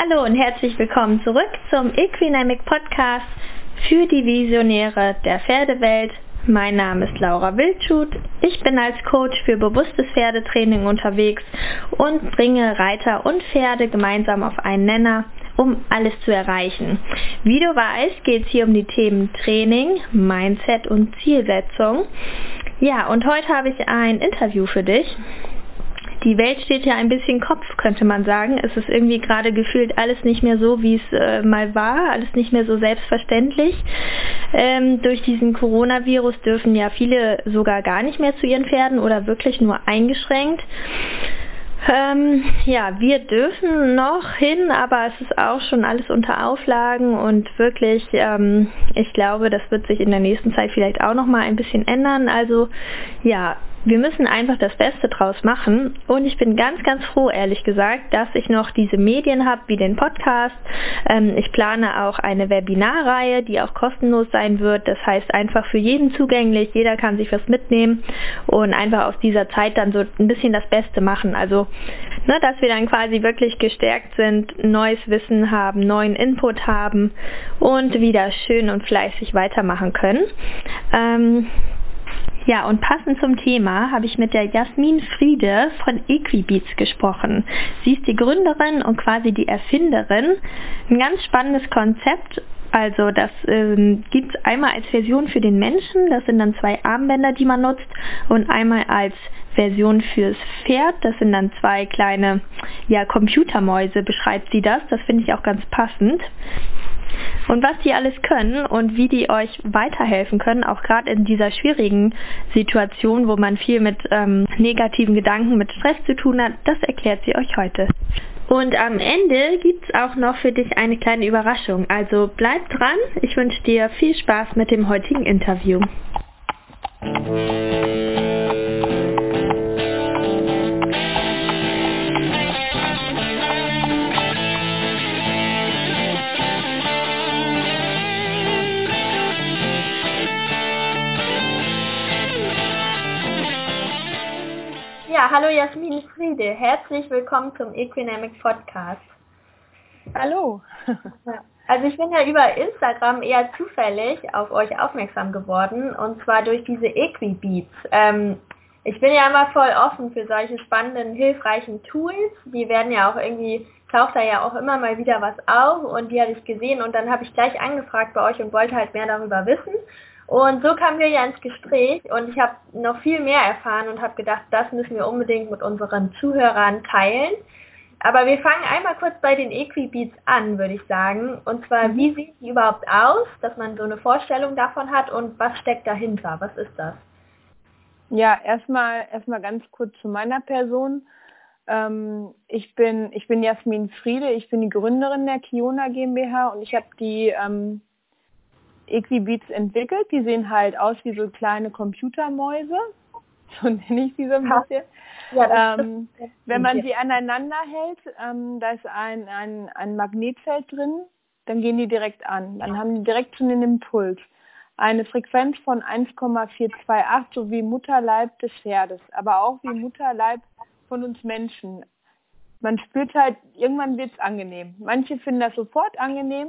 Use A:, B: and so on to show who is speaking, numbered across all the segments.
A: Hallo und herzlich willkommen zurück zum Equinamic Podcast für die Visionäre der Pferdewelt. Mein Name ist Laura Wildschut. Ich bin als Coach für bewusstes Pferdetraining unterwegs und bringe Reiter und Pferde gemeinsam auf einen Nenner, um alles zu erreichen. Wie du weißt, geht es hier um die Themen Training, Mindset und Zielsetzung. Ja, und heute habe ich ein Interview für dich die Welt steht ja ein bisschen Kopf, könnte man sagen. Es ist irgendwie gerade gefühlt alles nicht mehr so, wie es äh, mal war, alles nicht mehr so selbstverständlich. Ähm, durch diesen Coronavirus dürfen ja viele sogar gar nicht mehr zu ihren Pferden oder wirklich nur eingeschränkt. Ähm, ja, wir dürfen noch hin, aber es ist auch schon alles unter Auflagen und wirklich, ähm, ich glaube, das wird sich in der nächsten Zeit vielleicht auch noch mal ein bisschen ändern. Also ja, wir müssen einfach das Beste draus machen und ich bin ganz, ganz froh, ehrlich gesagt, dass ich noch diese Medien habe, wie den Podcast. Ähm, ich plane auch eine Webinarreihe, die auch kostenlos sein wird. Das heißt einfach für jeden zugänglich, jeder kann sich was mitnehmen und einfach aus dieser Zeit dann so ein bisschen das Beste machen. Also, ne, dass wir dann quasi wirklich gestärkt sind, neues Wissen haben, neuen Input haben und wieder schön und fleißig weitermachen können. Ähm, ja, und passend zum Thema habe ich mit der Jasmin Friede von Equibeats gesprochen. Sie ist die Gründerin und quasi die Erfinderin. Ein ganz spannendes Konzept. Also das ähm, gibt es einmal als Version für den Menschen, das sind dann zwei Armbänder, die man nutzt, und einmal als Version fürs Pferd, das sind dann zwei kleine ja, Computermäuse, beschreibt sie das. Das finde ich auch ganz passend und was die alles können und wie die euch weiterhelfen können, auch gerade in dieser schwierigen Situation, wo man viel mit ähm, negativen Gedanken, mit Stress zu tun hat, das erklärt sie euch heute. Und am Ende gibt es auch noch für dich eine kleine Überraschung. Also bleib dran. Ich wünsche dir viel Spaß mit dem heutigen Interview. Ja, hallo Jasmin Friede. Herzlich willkommen zum Equinamic Podcast.
B: Hallo.
A: Also ich bin ja über Instagram eher zufällig auf euch aufmerksam geworden und zwar durch diese Equibeats. Ähm, ich bin ja immer voll offen für solche spannenden, hilfreichen Tools. Die werden ja auch irgendwie, taucht da ja auch immer mal wieder was auf und die habe ich gesehen und dann habe ich gleich angefragt bei euch und wollte halt mehr darüber wissen. Und so kamen wir ja ins Gespräch und ich habe noch viel mehr erfahren und habe gedacht, das müssen wir unbedingt mit unseren Zuhörern teilen. Aber wir fangen einmal kurz bei den Equibeats an, würde ich sagen. Und zwar, mhm. wie sieht die überhaupt aus, dass man so eine Vorstellung davon hat und was steckt dahinter? Was ist das?
B: Ja, erstmal erstmal ganz kurz zu meiner Person. Ähm, ich bin ich bin Jasmin Friede, ich bin die Gründerin der Kiona GmbH und ich habe die ähm, Equibeats entwickelt. Die sehen halt aus wie so kleine Computermäuse. So nenne ich sie so ein bisschen. Ja, ähm, wenn man sie aneinander hält, ähm, da ist ein, ein, ein Magnetfeld drin, dann gehen die direkt an. Dann haben die direkt schon den Impuls. Eine Frequenz von 1,428 sowie Mutterleib des Pferdes, aber auch wie Mutterleib von uns Menschen. Man spürt halt, irgendwann wird es angenehm. Manche finden das sofort angenehm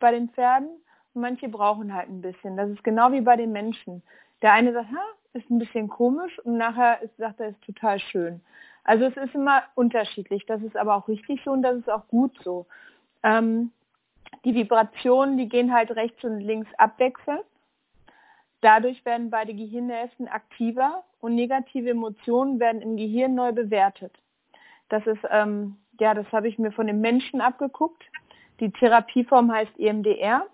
B: bei den Pferden manche brauchen halt ein bisschen. Das ist genau wie bei den Menschen. Der eine sagt, ha, ist ein bisschen komisch und nachher sagt er, ist total schön. Also es ist immer unterschiedlich. Das ist aber auch richtig so und das ist auch gut so. Ähm, die Vibrationen, die gehen halt rechts und links abwechselnd. Dadurch werden beide Gehirnhälften aktiver und negative Emotionen werden im Gehirn neu bewertet. Das ist, ähm, ja, das habe ich mir von den Menschen abgeguckt. Die Therapieform heißt EMDR.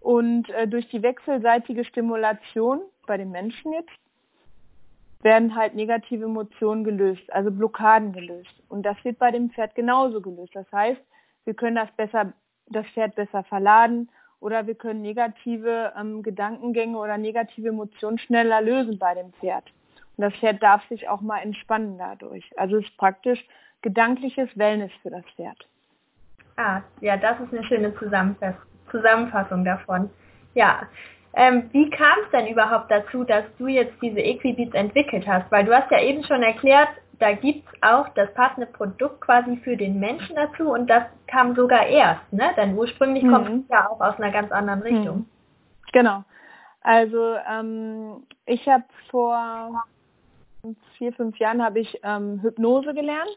B: Und äh, durch die wechselseitige Stimulation bei den Menschen jetzt werden halt negative Emotionen gelöst, also Blockaden gelöst. Und das wird bei dem Pferd genauso gelöst. Das heißt, wir können das besser, das Pferd besser verladen oder wir können negative ähm, Gedankengänge oder negative Emotionen schneller lösen bei dem Pferd. Und das Pferd darf sich auch mal entspannen dadurch. Also es ist praktisch gedankliches Wellness für das Pferd.
A: Ah, ja, das ist eine schöne Zusammenfassung. Zusammenfassung davon. Ja. Ähm, wie kam es denn überhaupt dazu, dass du jetzt diese Equibeats entwickelt hast? Weil du hast ja eben schon erklärt,
C: da gibt es auch das passende Produkt quasi für den Menschen dazu und das kam sogar erst, ne? Denn ursprünglich mhm. kommt es ja auch aus einer ganz anderen Richtung. Mhm.
B: Genau. Also ähm, ich habe vor vier, fünf Jahren habe ich ähm, Hypnose gelernt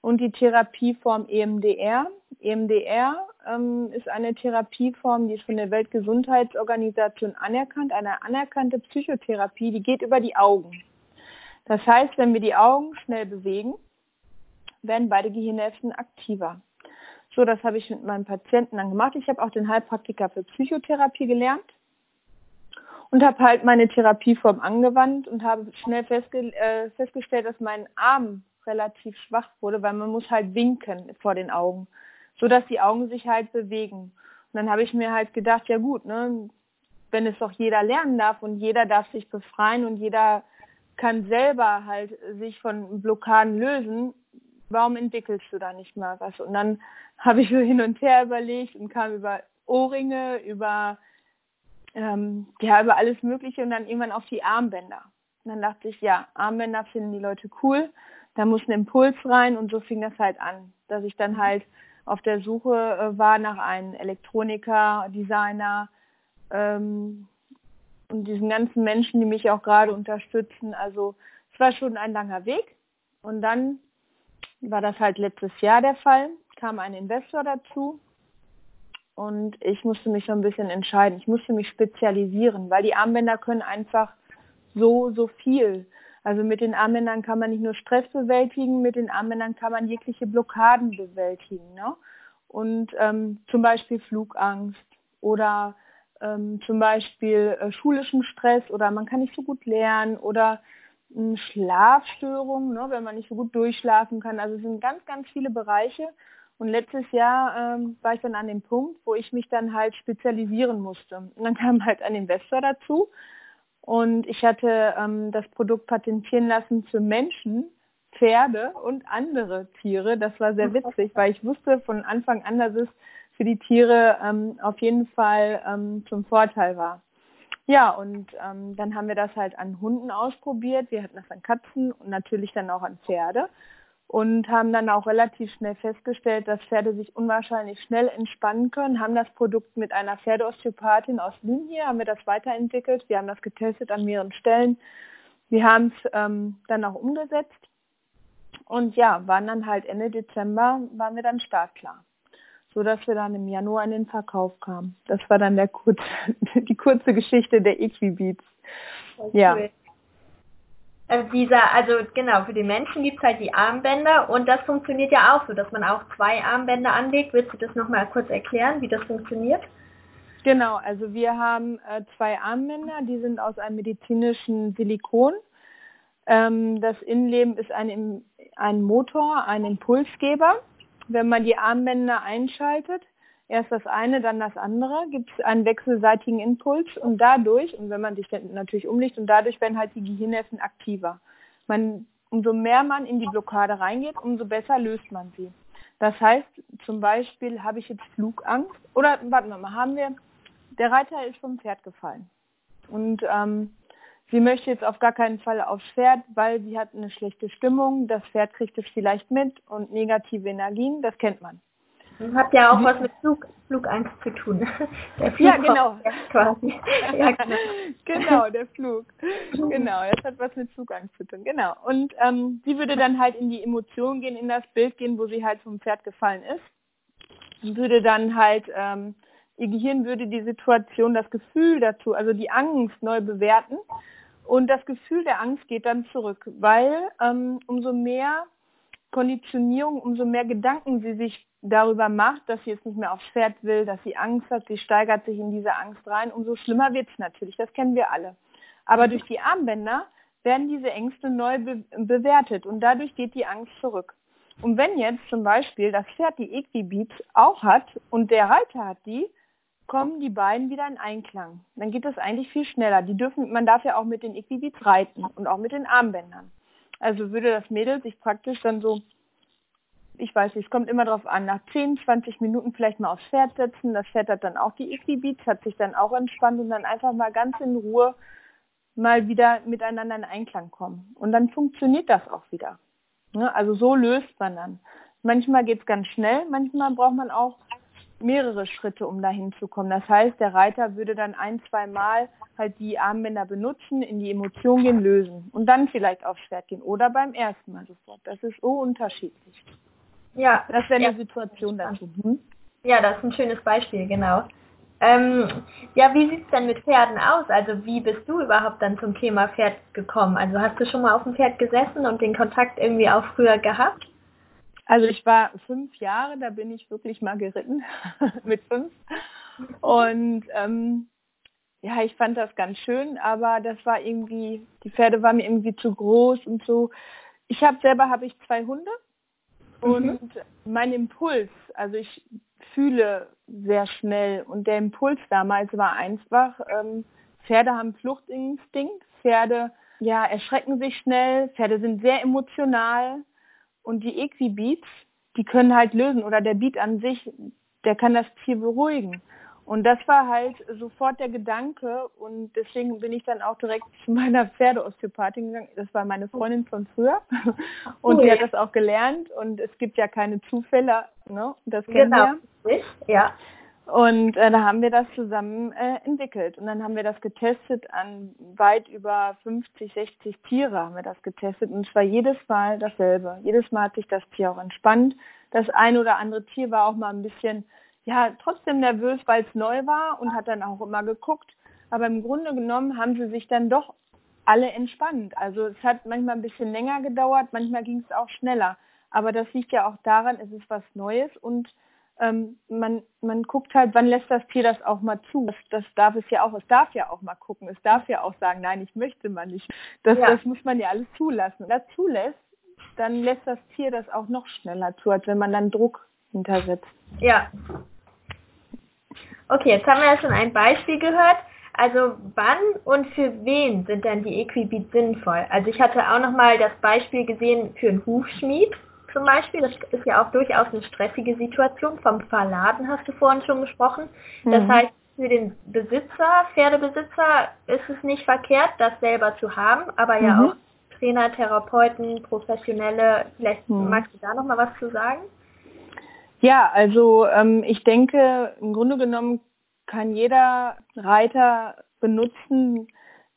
B: und die Therapieform EMDR. EMDR ähm, ist eine Therapieform, die ist von der Weltgesundheitsorganisation anerkannt, eine anerkannte Psychotherapie, die geht über die Augen. Das heißt, wenn wir die Augen schnell bewegen, werden beide Gehirnhälften aktiver. So, das habe ich mit meinen Patienten dann gemacht. Ich habe auch den Heilpraktiker für Psychotherapie gelernt und habe halt meine Therapieform angewandt und habe schnell festge äh, festgestellt, dass mein Arm relativ schwach wurde, weil man muss halt winken vor den Augen, so dass die Augen sich halt bewegen. Und dann habe ich mir halt gedacht, ja gut, ne, wenn es doch jeder lernen darf und jeder darf sich befreien und jeder kann selber halt sich von Blockaden lösen, warum entwickelst du da nicht mal was? Und dann habe ich so hin und her überlegt und kam über Ohrringe, über ähm, ja, über alles Mögliche und dann irgendwann auf die Armbänder. Und dann dachte ich, ja, Armbänder finden die Leute cool, da muss ein Impuls rein und so fing das halt an, dass ich dann halt auf der Suche äh, war nach einem Elektroniker, Designer, ähm, und diesen ganzen Menschen, die mich auch gerade unterstützen. Also es war schon ein langer Weg. Und dann war das halt letztes Jahr der Fall, kam ein Investor dazu und ich musste mich so ein bisschen entscheiden. Ich musste mich spezialisieren, weil die Armbänder können einfach so, so viel. Also mit den Armbändern kann man nicht nur Stress bewältigen, mit den Armbändern kann man jegliche Blockaden bewältigen. Ne? Und ähm, zum Beispiel Flugangst oder ähm, zum Beispiel äh, schulischen Stress oder man kann nicht so gut lernen oder äh, Schlafstörungen, ne, wenn man nicht so gut durchschlafen kann. Also es sind ganz, ganz viele Bereiche. Und letztes Jahr ähm, war ich dann an dem Punkt, wo ich mich dann halt spezialisieren musste. Und dann kam halt ein Investor dazu und ich hatte ähm, das Produkt patentieren lassen für Menschen, Pferde und andere Tiere. Das war sehr witzig, weil ich wusste von Anfang an, dass es für die Tiere ähm, auf jeden Fall ähm, zum Vorteil war. Ja, und ähm, dann haben wir das halt an Hunden ausprobiert. Wir hatten das an Katzen und natürlich dann auch an Pferde und haben dann auch relativ schnell festgestellt, dass Pferde sich unwahrscheinlich schnell entspannen können, haben das Produkt mit einer Pferdeosteopathin aus Lünn hier, haben wir das weiterentwickelt. Wir haben das getestet an mehreren Stellen. Wir haben es ähm, dann auch umgesetzt und ja, waren dann halt Ende Dezember, waren wir dann startklar so dass wir dann im Januar in den Verkauf kamen. Das war dann der kurz, die kurze Geschichte der Equibeats. Ja.
C: Also dieser, also genau, für die Menschen gibt es halt die Armbänder und das funktioniert ja auch so, dass man auch zwei Armbänder anlegt. Willst du das nochmal kurz erklären, wie das funktioniert?
B: Genau, also wir haben äh, zwei Armbänder, die sind aus einem medizinischen Silikon. Ähm, das Innenleben ist ein, ein Motor, ein Impulsgeber wenn man die Armbänder einschaltet, erst das eine, dann das andere, gibt es einen wechselseitigen Impuls und dadurch, und wenn man sich dann natürlich umlegt, und dadurch werden halt die Gehirnhälften aktiver. Man, umso mehr man in die Blockade reingeht, umso besser löst man sie. Das heißt, zum Beispiel habe ich jetzt Flugangst oder warten wir mal, haben wir, der Reiter ist vom Pferd gefallen. Und ähm, Sie möchte jetzt auf gar keinen Fall aufs Pferd, weil sie hat eine schlechte Stimmung. Das Pferd kriegt es vielleicht mit und negative Energien, das kennt man.
C: Hat ja auch was mit Flug, Flugangst zu tun.
B: Der Flug ja, genau. Quasi. ja, genau. genau, der Flug. Genau, das hat was mit Flugangst zu tun. Genau. Und ähm, sie würde dann halt in die Emotion gehen, in das Bild gehen, wo sie halt vom Pferd gefallen ist. Sie würde dann halt ähm, ihr Gehirn würde die Situation, das Gefühl dazu, also die Angst neu bewerten und das Gefühl der Angst geht dann zurück, weil ähm, umso mehr Konditionierung, umso mehr Gedanken sie sich darüber macht, dass sie jetzt nicht mehr aufs Pferd will, dass sie Angst hat, sie steigert sich in diese Angst rein, umso schlimmer wird es natürlich. Das kennen wir alle. Aber durch die Armbänder werden diese Ängste neu be bewertet und dadurch geht die Angst zurück. Und wenn jetzt zum Beispiel das Pferd die Equibeats auch hat und der Reiter hat die, kommen die beiden wieder in Einklang. Dann geht das eigentlich viel schneller. Die dürfen, man darf ja auch mit den Equibits reiten und auch mit den Armbändern. Also würde das Mädel sich praktisch dann so, ich weiß nicht, es kommt immer drauf an, nach 10, 20 Minuten vielleicht mal aufs Pferd setzen. Das Pferd hat dann auch die Equibits, hat sich dann auch entspannt und dann einfach mal ganz in Ruhe mal wieder miteinander in Einklang kommen. Und dann funktioniert das auch wieder. Ne? Also so löst man dann. Manchmal geht es ganz schnell, manchmal braucht man auch mehrere Schritte, um dahin zu kommen. Das heißt, der Reiter würde dann ein, zwei Mal halt die Armbänder benutzen, in die Emotion gehen, lösen und dann vielleicht aufs Pferd gehen oder beim ersten Mal sofort. Das ist so unterschiedlich.
C: Ja.
B: Das wäre eine ja. Situation dazu. Hm?
C: Ja, das ist ein schönes Beispiel, genau. Ähm, ja, wie sieht es denn mit Pferden aus? Also wie bist du überhaupt dann zum Thema Pferd gekommen? Also hast du schon mal auf dem Pferd gesessen und den Kontakt irgendwie auch früher gehabt?
B: Also ich war fünf Jahre, da bin ich wirklich mal geritten mit fünf. Und ähm, ja, ich fand das ganz schön, aber das war irgendwie, die Pferde waren mir irgendwie zu groß und so. Ich habe selber habe ich zwei Hunde und mhm. mein Impuls, also ich fühle sehr schnell und der Impuls damals war einfach, ähm, Pferde haben Fluchtinstinkt, Pferde ja erschrecken sich schnell, Pferde sind sehr emotional und die Equibeats, die können halt lösen oder der Beat an sich, der kann das Tier beruhigen. Und das war halt sofort der Gedanke und deswegen bin ich dann auch direkt zu meiner Pferdeosteopathin gegangen. Das war meine Freundin von früher und cool. die hat das auch gelernt und es gibt ja keine Zufälle, ne? Das kennen genau.
C: wir. Ja.
B: Und äh, da haben wir das zusammen äh, entwickelt. Und dann haben wir das getestet an weit über 50, 60 Tiere haben wir das getestet. Und es war jedes Mal dasselbe. Jedes Mal hat sich das Tier auch entspannt. Das ein oder andere Tier war auch mal ein bisschen, ja, trotzdem nervös, weil es neu war und hat dann auch immer geguckt. Aber im Grunde genommen haben sie sich dann doch alle entspannt. Also es hat manchmal ein bisschen länger gedauert, manchmal ging es auch schneller. Aber das liegt ja auch daran, es ist was Neues und ähm, man, man guckt halt, wann lässt das Tier das auch mal zu. Das, das darf es ja auch, es darf ja auch mal gucken, es darf ja auch sagen, nein, ich möchte mal nicht. Das, ja. das muss man ja alles zulassen. Wenn das zulässt, dann lässt das Tier das auch noch schneller zu, als wenn man dann Druck hintersetzt.
C: Ja. Okay, jetzt haben wir ja schon ein Beispiel gehört. Also wann und für wen sind denn die Equibeats sinnvoll? Also ich hatte auch noch mal das Beispiel gesehen für einen Hufschmied zum Beispiel. Das ist ja auch durchaus eine stressige Situation. Vom Verladen hast du vorhin schon gesprochen. Das mhm. heißt, für den Besitzer, Pferdebesitzer, ist es nicht verkehrt, das selber zu haben, aber ja mhm. auch Trainer, Therapeuten, Professionelle, vielleicht mhm. magst du da noch mal was zu sagen?
B: Ja, also ähm, ich denke, im Grunde genommen kann jeder Reiter benutzen,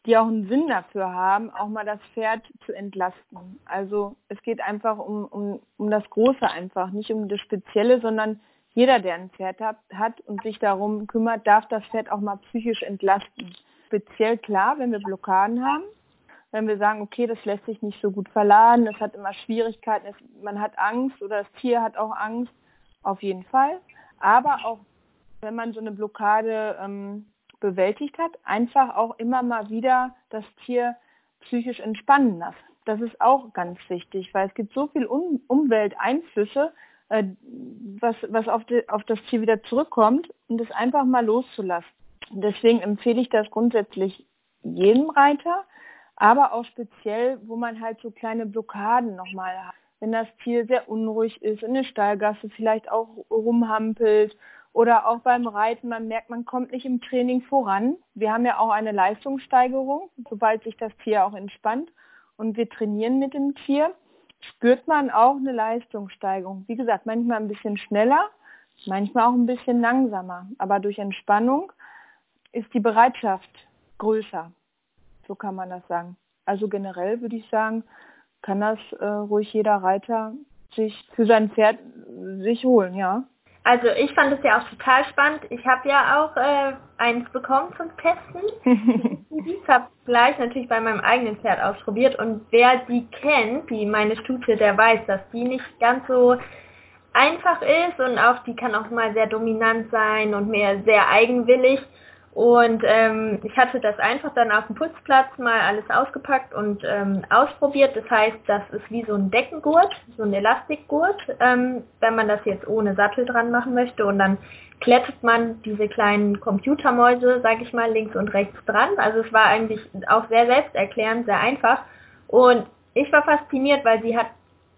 B: die auch einen Sinn dafür haben, auch mal das Pferd zu entlasten. Also es geht einfach um, um, um das Große einfach, nicht um das Spezielle, sondern jeder, der ein Pferd hat, hat und sich darum kümmert, darf das Pferd auch mal psychisch entlasten. Speziell klar, wenn wir Blockaden haben, wenn wir sagen, okay, das lässt sich nicht so gut verladen, es hat immer Schwierigkeiten, man hat Angst oder das Tier hat auch Angst, auf jeden Fall. Aber auch wenn man so eine Blockade ähm, bewältigt hat, einfach auch immer mal wieder das Tier psychisch entspannen lassen. Das ist auch ganz wichtig, weil es gibt so viel um Umwelteinflüsse, äh, was, was auf, die, auf das Tier wieder zurückkommt und es einfach mal loszulassen. Deswegen empfehle ich das grundsätzlich jedem Reiter, aber auch speziell, wo man halt so kleine Blockaden nochmal hat. Wenn das Tier sehr unruhig ist, in der Stallgasse vielleicht auch rumhampelt oder auch beim Reiten, man merkt, man kommt nicht im Training voran. Wir haben ja auch eine Leistungssteigerung, sobald sich das Tier auch entspannt und wir trainieren mit dem Tier, spürt man auch eine Leistungssteigerung. Wie gesagt, manchmal ein bisschen schneller, manchmal auch ein bisschen langsamer. Aber durch Entspannung ist die Bereitschaft größer. So kann man das sagen. Also generell würde ich sagen, kann das äh, ruhig jeder Reiter sich für sein Pferd sich holen, ja.
C: Also ich fand es ja auch total spannend. Ich habe ja auch äh, eins bekommen zum Testen. ich habe gleich natürlich bei meinem eigenen Pferd ausprobiert und wer die kennt, die meine Stute, der weiß, dass die nicht ganz so einfach ist und auch die kann auch mal sehr dominant sein und mehr sehr eigenwillig. Und ähm, ich hatte das einfach dann auf dem Putzplatz mal alles ausgepackt und ähm, ausprobiert. Das heißt, das ist wie so ein Deckengurt, so ein Elastikgurt, ähm, wenn man das jetzt ohne Sattel dran machen möchte. Und dann klettet man diese kleinen Computermäuse, sag ich mal, links und rechts dran. Also es war eigentlich auch sehr selbsterklärend, sehr einfach. Und ich war fasziniert, weil sie hat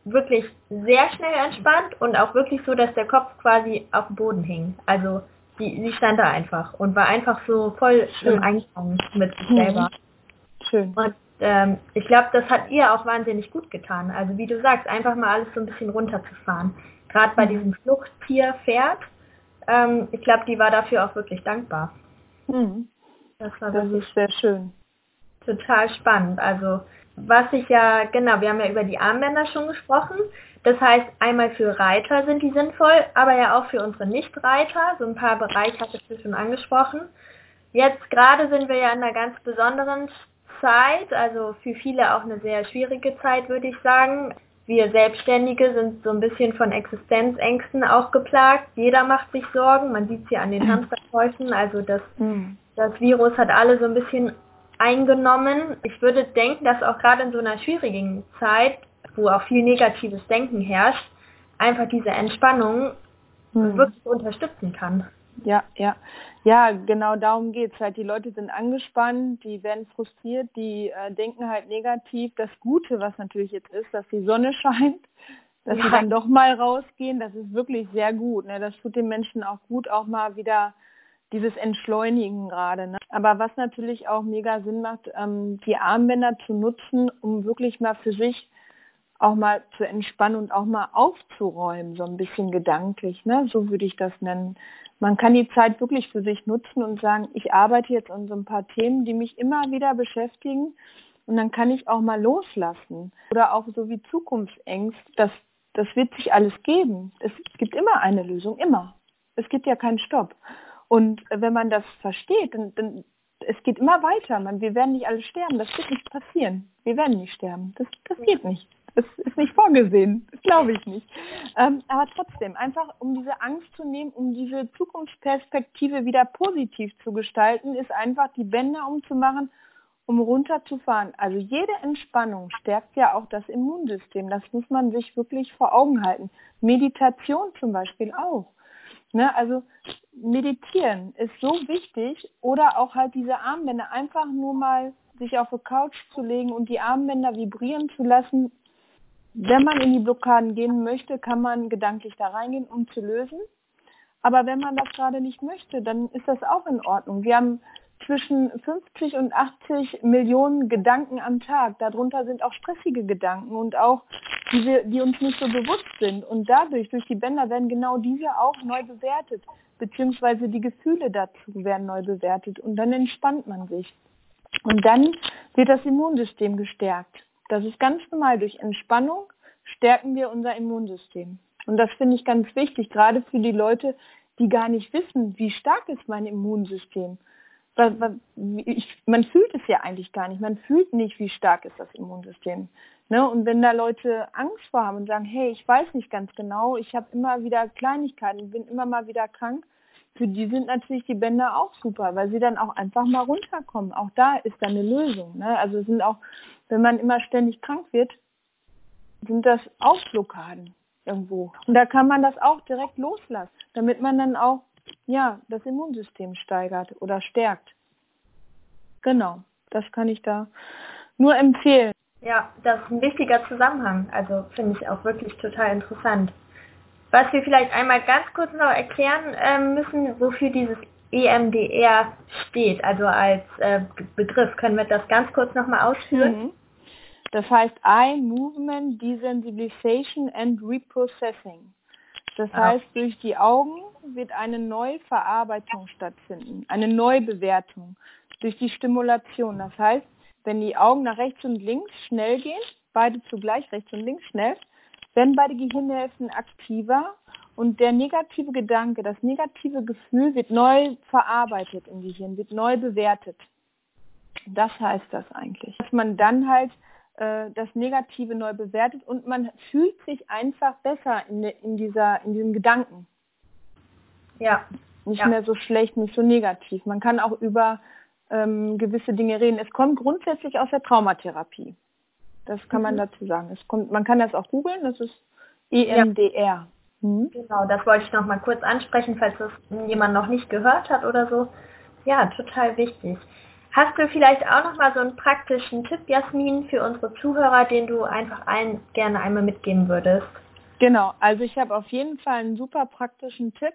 C: wirklich sehr schnell entspannt und auch wirklich so, dass der Kopf quasi auf dem Boden hing. Also die, sie stand da einfach und war einfach so voll Schön. im Einklang mit sich selber.
B: Schön.
C: Und ähm, ich glaube, das hat ihr auch wahnsinnig gut getan. Also wie du sagst, einfach mal alles so ein bisschen runterzufahren. Gerade bei mhm. diesem Fluchttier-Pferd. Ähm, ich glaube, die war dafür auch wirklich dankbar.
B: Mhm. Das war das ist sehr schön.
C: Total spannend. Also was ich ja, genau, wir haben ja über die Armbänder schon gesprochen. Das heißt, einmal für Reiter sind die sinnvoll, aber ja auch für unsere Nicht-Reiter. So ein paar Bereiche hattest du schon angesprochen. Jetzt gerade sind wir ja in einer ganz besonderen Zeit, also für viele auch eine sehr schwierige Zeit, würde ich sagen. Wir Selbstständige sind so ein bisschen von Existenzängsten auch geplagt. Jeder macht sich Sorgen. Man sieht es ja an den Hamsterkäufen. Also das, mhm. das Virus hat alle so ein bisschen eingenommen. Ich würde denken, dass auch gerade in so einer schwierigen Zeit, wo auch viel negatives Denken herrscht, einfach diese Entspannung mhm. wirklich unterstützen kann.
B: Ja, ja. Ja, genau darum geht's halt. Die Leute sind angespannt, die werden frustriert, die äh, denken halt negativ. Das Gute, was natürlich jetzt ist, dass die Sonne scheint, dass ja. sie dann doch mal rausgehen, das ist wirklich sehr gut. Ne? Das tut den Menschen auch gut, auch mal wieder dieses Entschleunigen gerade. Ne? Aber was natürlich auch mega Sinn macht, ähm, die Armbänder zu nutzen, um wirklich mal für sich auch mal zu entspannen und auch mal aufzuräumen, so ein bisschen gedanklich, ne? so würde ich das nennen. Man kann die Zeit wirklich für sich nutzen und sagen, ich arbeite jetzt an so ein paar Themen, die mich immer wieder beschäftigen und dann kann ich auch mal loslassen. Oder auch so wie Zukunftsängst, das, das wird sich alles geben. Es gibt immer eine Lösung, immer. Es gibt ja keinen Stopp. Und wenn man das versteht, dann, dann es geht immer weiter. Man, wir werden nicht alle sterben. Das wird nicht passieren. Wir werden nicht sterben. Das, das geht nicht. Das ist nicht vorgesehen. Das glaube ich nicht. Ähm, aber trotzdem, einfach um diese Angst zu nehmen, um diese Zukunftsperspektive wieder positiv zu gestalten, ist einfach die Bänder umzumachen, um runterzufahren. Also jede Entspannung stärkt ja auch das Immunsystem. Das muss man sich wirklich vor Augen halten. Meditation zum Beispiel auch. Ne, also meditieren ist so wichtig oder auch halt diese Armbänder einfach nur mal sich auf die Couch zu legen und die Armbänder vibrieren zu lassen. Wenn man in die Blockaden gehen möchte, kann man gedanklich da reingehen, um zu lösen. Aber wenn man das gerade nicht möchte, dann ist das auch in Ordnung. Wir haben zwischen 50 und 80 Millionen Gedanken am Tag. Darunter sind auch stressige Gedanken und auch die, wir, die uns nicht so bewusst sind. Und dadurch, durch die Bänder, werden genau diese auch neu bewertet, beziehungsweise die Gefühle dazu werden neu bewertet. Und dann entspannt man sich. Und dann wird das Immunsystem gestärkt. Das ist ganz normal. Durch Entspannung stärken wir unser Immunsystem. Und das finde ich ganz wichtig, gerade für die Leute, die gar nicht wissen, wie stark ist mein Immunsystem man fühlt es ja eigentlich gar nicht. Man fühlt nicht, wie stark ist das Immunsystem. Ne? Und wenn da Leute Angst vor haben und sagen, hey, ich weiß nicht ganz genau, ich habe immer wieder Kleinigkeiten, bin immer mal wieder krank, für die sind natürlich die Bänder auch super, weil sie dann auch einfach mal runterkommen. Auch da ist dann eine Lösung. Ne? Also sind auch, wenn man immer ständig krank wird, sind das auch Blockaden irgendwo. Und da kann man das auch direkt loslassen, damit man dann auch ja, das Immunsystem steigert oder stärkt. Genau, das kann ich da nur empfehlen.
C: Ja, das ist ein wichtiger Zusammenhang. Also finde ich auch wirklich total interessant. Was wir vielleicht einmal ganz kurz noch erklären ähm, müssen, wofür dieses EMDR steht, also als äh, Begriff. Können wir das ganz kurz nochmal ausführen? Mhm.
B: Das heißt Eye Movement Desensitization and Reprocessing. Das ah. heißt, durch die Augen wird eine Neuverarbeitung stattfinden, eine Neubewertung durch die Stimulation. Das heißt, wenn die Augen nach rechts und links schnell gehen, beide zugleich, rechts und links schnell, werden beide Gehirnhälften aktiver und der negative Gedanke, das negative Gefühl wird neu verarbeitet im Gehirn, wird neu bewertet. Das heißt das eigentlich. Dass man dann halt äh, das Negative neu bewertet und man fühlt sich einfach besser in, in, dieser, in diesem Gedanken. Ja. Nicht ja. mehr so schlecht, nicht so negativ. Man kann auch über ähm, gewisse Dinge reden. Es kommt grundsätzlich aus der Traumatherapie. Das kann mhm. man dazu sagen. Es kommt, man kann das auch googeln, das ist EMDR. Ja.
C: Mhm. Genau, das wollte ich noch mal kurz ansprechen, falls das jemand noch nicht gehört hat oder so. Ja, total wichtig. Hast du vielleicht auch noch mal so einen praktischen Tipp, Jasmin, für unsere Zuhörer, den du einfach allen gerne einmal mitgeben würdest?
B: Genau, also ich habe auf jeden Fall einen super praktischen Tipp.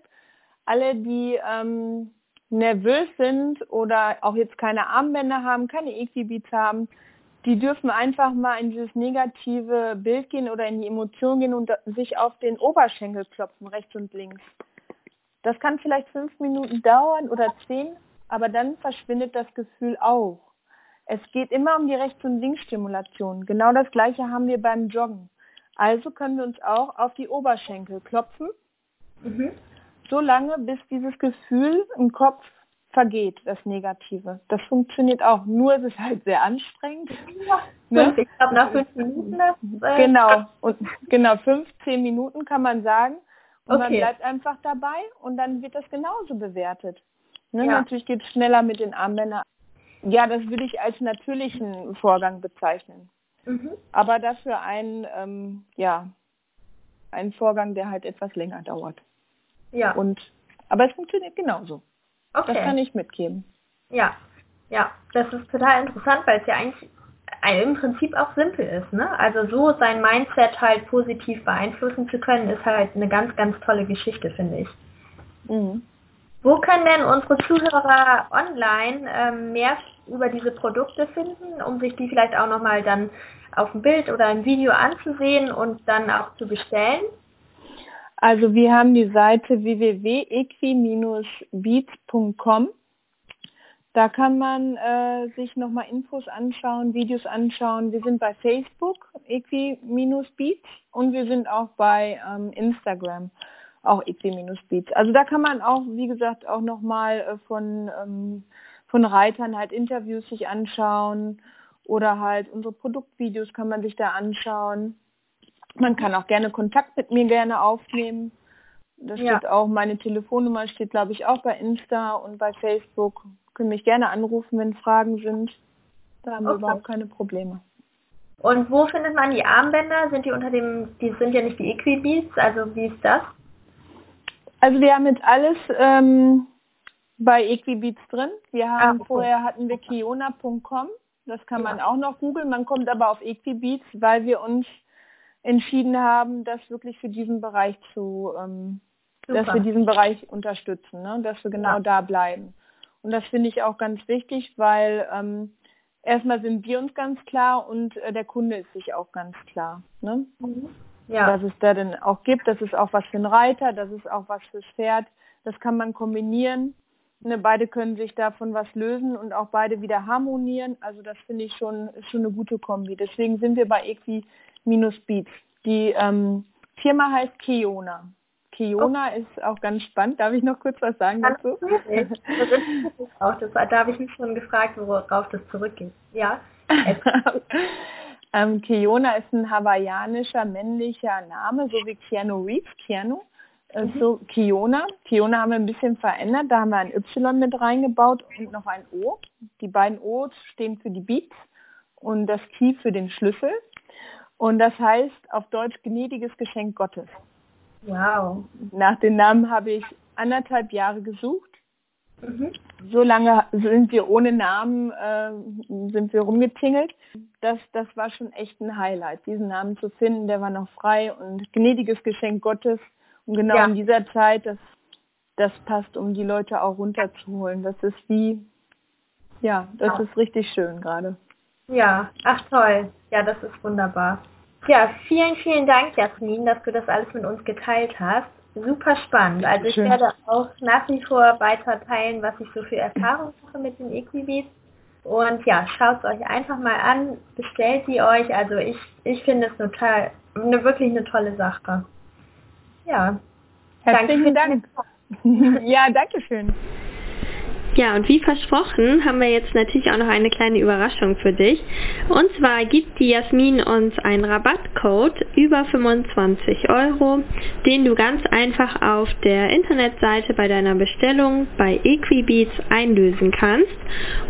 B: Alle, die ähm, nervös sind oder auch jetzt keine Armbänder haben, keine Equibeats haben, die dürfen einfach mal in dieses negative Bild gehen oder in die Emotion gehen und sich auf den Oberschenkel klopfen, rechts und links. Das kann vielleicht fünf Minuten dauern oder zehn, aber dann verschwindet das Gefühl auch. Es geht immer um die Rechts- und Linksstimulation. Genau das gleiche haben wir beim Joggen. Also können wir uns auch auf die Oberschenkel klopfen, mhm. so lange, bis dieses Gefühl im Kopf vergeht, das Negative. Das funktioniert auch, nur es ist halt sehr anstrengend. Ja,
C: ne? Ich glaube nach fünf Minuten. Das,
B: äh, genau, und genau, fünf, zehn Minuten kann man sagen. Und okay. man bleibt einfach dabei und dann wird das genauso bewertet. Ne? Ja. Natürlich geht es schneller mit den Armbändern. Ja, das würde ich als natürlichen Vorgang bezeichnen. Mhm. Aber dafür ein, ähm, ja, ein Vorgang, der halt etwas länger dauert. Ja. Und, aber es funktioniert genauso. Okay. Das kann ich mitgeben.
C: Ja, ja, das ist total interessant, weil es ja eigentlich im Prinzip auch simpel ist. Ne? Also so sein Mindset halt positiv beeinflussen zu können, ist halt eine ganz, ganz tolle Geschichte, finde ich. Mhm. Wo können denn unsere Zuhörer online ähm, mehr über diese Produkte finden, um sich die vielleicht auch nochmal dann auf dem Bild oder im Video anzusehen und dann auch zu bestellen?
B: Also wir haben die Seite www.equi-beats.com. Da kann man äh, sich nochmal Infos anschauen, Videos anschauen. Wir sind bei Facebook, equi-beats und wir sind auch bei ähm, Instagram auch EC-Beats. Also da kann man auch, wie gesagt, auch nochmal äh, von, ähm, von Reitern halt Interviews sich anschauen oder halt unsere Produktvideos kann man sich da anschauen. Man kann auch gerne Kontakt mit mir gerne aufnehmen. Da steht ja. auch, meine Telefonnummer steht, glaube ich, auch bei Insta und bei Facebook. Können mich gerne anrufen, wenn Fragen sind. Da haben okay. wir überhaupt keine Probleme.
C: Und wo findet man die Armbänder? Sind die unter dem, die sind ja nicht die Equibeats, also wie ist das?
B: Also wir haben jetzt alles ähm, bei Equibeats drin. Wir haben ah, okay. vorher hatten wir kiona.com. Das kann man auch noch googeln. Man kommt aber auf Equibeats, weil wir uns entschieden haben, das wirklich für diesen Bereich zu, ähm, dass wir diesen Bereich unterstützen, ne? dass wir genau ja. da bleiben. Und das finde ich auch ganz wichtig, weil ähm, erstmal sind wir uns ganz klar und äh, der Kunde ist sich auch ganz klar. Ne? Mhm ja. dass es da denn auch gibt. Das ist auch was für einen Reiter, das ist auch was fürs Pferd. Das kann man kombinieren. Ne, beide können sich davon was lösen und auch beide wieder harmonieren. Also das finde ich schon, ist schon eine gute Kombi. Deswegen sind wir bei Equi-Beats. Die ähm, Firma heißt Kiona. Kiona okay. ist auch ganz spannend. Darf ich noch kurz was sagen dazu?
C: auch, das, da habe ich mich schon gefragt, worauf das zurückgeht. Ja.
B: Ähm, Kiona ist ein hawaiianischer männlicher Name, so wie Keanu Reeves, Keanu. Äh, mhm. So Kiona. Kiona haben wir ein bisschen verändert. Da haben wir ein Y mit reingebaut und noch ein O. Die beiden O's stehen für die Beats und das Key für den Schlüssel. Und das heißt auf Deutsch gnädiges Geschenk Gottes. Wow. Nach dem Namen habe ich anderthalb Jahre gesucht Mhm. So lange sind wir ohne Namen, äh, sind wir rumgetingelt. Das, das war schon echt ein Highlight, diesen Namen zu finden. Der war noch frei und gnädiges Geschenk Gottes. Und genau ja. in dieser Zeit, das, das passt, um die Leute auch runterzuholen. Das ist wie, ja, das ja. ist richtig schön gerade.
C: Ja, ach toll. Ja, das ist wunderbar. Ja, vielen, vielen Dank, Jasmin, dass du das alles mit uns geteilt hast super spannend. Also ich werde auch nach wie vor weiter teilen, was ich so für Erfahrungen mache mit den Equibeats. Und ja, schaut es euch einfach mal an, bestellt sie euch. Also ich, ich finde es total, eine, wirklich eine tolle Sache. Ja.
B: Herzlichen Dank. ja, danke schön.
C: Ja, und wie versprochen haben wir jetzt natürlich auch noch eine kleine Überraschung für dich. Und zwar gibt die Jasmin uns einen Rabattcode über 25 Euro, den du ganz einfach auf der Internetseite bei deiner Bestellung bei Equibeats einlösen kannst.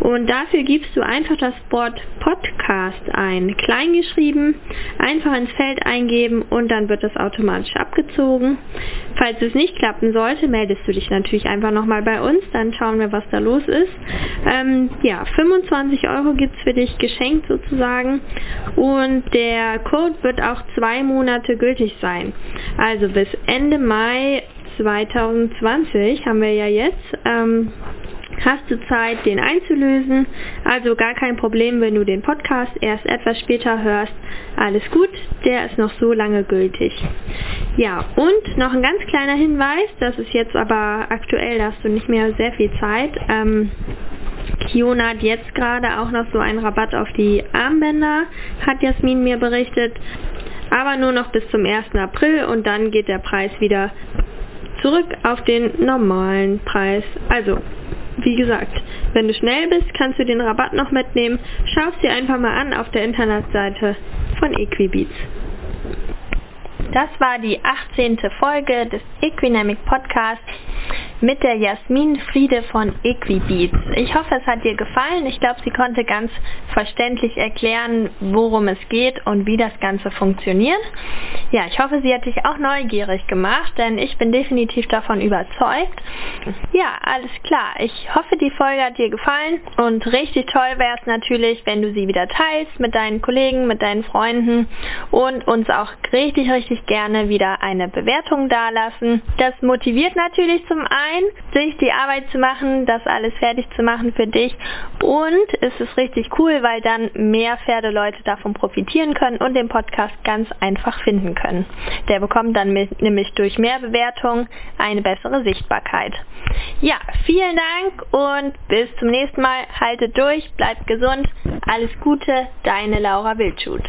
C: Und dafür gibst du einfach das Wort Podcast ein, kleingeschrieben, einfach ins Feld eingeben und dann wird das automatisch abgezogen. Falls es nicht klappen sollte, meldest du dich natürlich einfach nochmal bei uns, dann schauen wir, was da los ist. Ähm, ja, 25 Euro gibt es für dich geschenkt sozusagen und der Code wird auch zwei Monate gültig sein. Also bis Ende Mai 2020 haben wir ja jetzt. Ähm,
A: hast du Zeit, den einzulösen. Also gar kein Problem, wenn du den Podcast erst etwas später hörst. Alles gut, der ist noch so lange gültig. Ja, und noch ein ganz kleiner Hinweis, das ist jetzt aber aktuell, da hast du nicht mehr sehr viel Zeit. Ähm, Kiona hat jetzt gerade auch noch so einen Rabatt auf die Armbänder, hat Jasmin mir berichtet. Aber nur noch bis zum 1. April und dann geht der Preis wieder zurück auf den normalen Preis. Also, wie gesagt, wenn du schnell bist, kannst du den Rabatt noch mitnehmen. Schau es dir einfach mal an auf der Internetseite von Equibeats. Das war die 18. Folge des Equinamic Podcasts mit der Jasmin Friede von Equibeats. Ich hoffe, es hat dir gefallen. Ich glaube, sie konnte ganz verständlich erklären, worum es geht und wie das Ganze funktioniert. Ja, ich hoffe, sie hat dich auch neugierig gemacht, denn ich bin definitiv davon überzeugt. Ja, alles klar. Ich hoffe, die Folge hat dir gefallen und richtig toll wäre es natürlich, wenn du sie wieder teilst mit deinen Kollegen, mit deinen Freunden und uns auch richtig, richtig gerne wieder eine Bewertung dalassen. Das motiviert natürlich zum einen, sich die Arbeit zu machen, das alles fertig zu machen für dich und es ist richtig cool, weil dann mehr Pferdeleute davon profitieren können und den Podcast ganz einfach finden können. Der bekommt dann mit, nämlich durch mehr Bewertungen eine bessere Sichtbarkeit. Ja, vielen Dank und bis zum nächsten Mal. Haltet durch, bleibt gesund. Alles Gute, deine Laura Wildschut.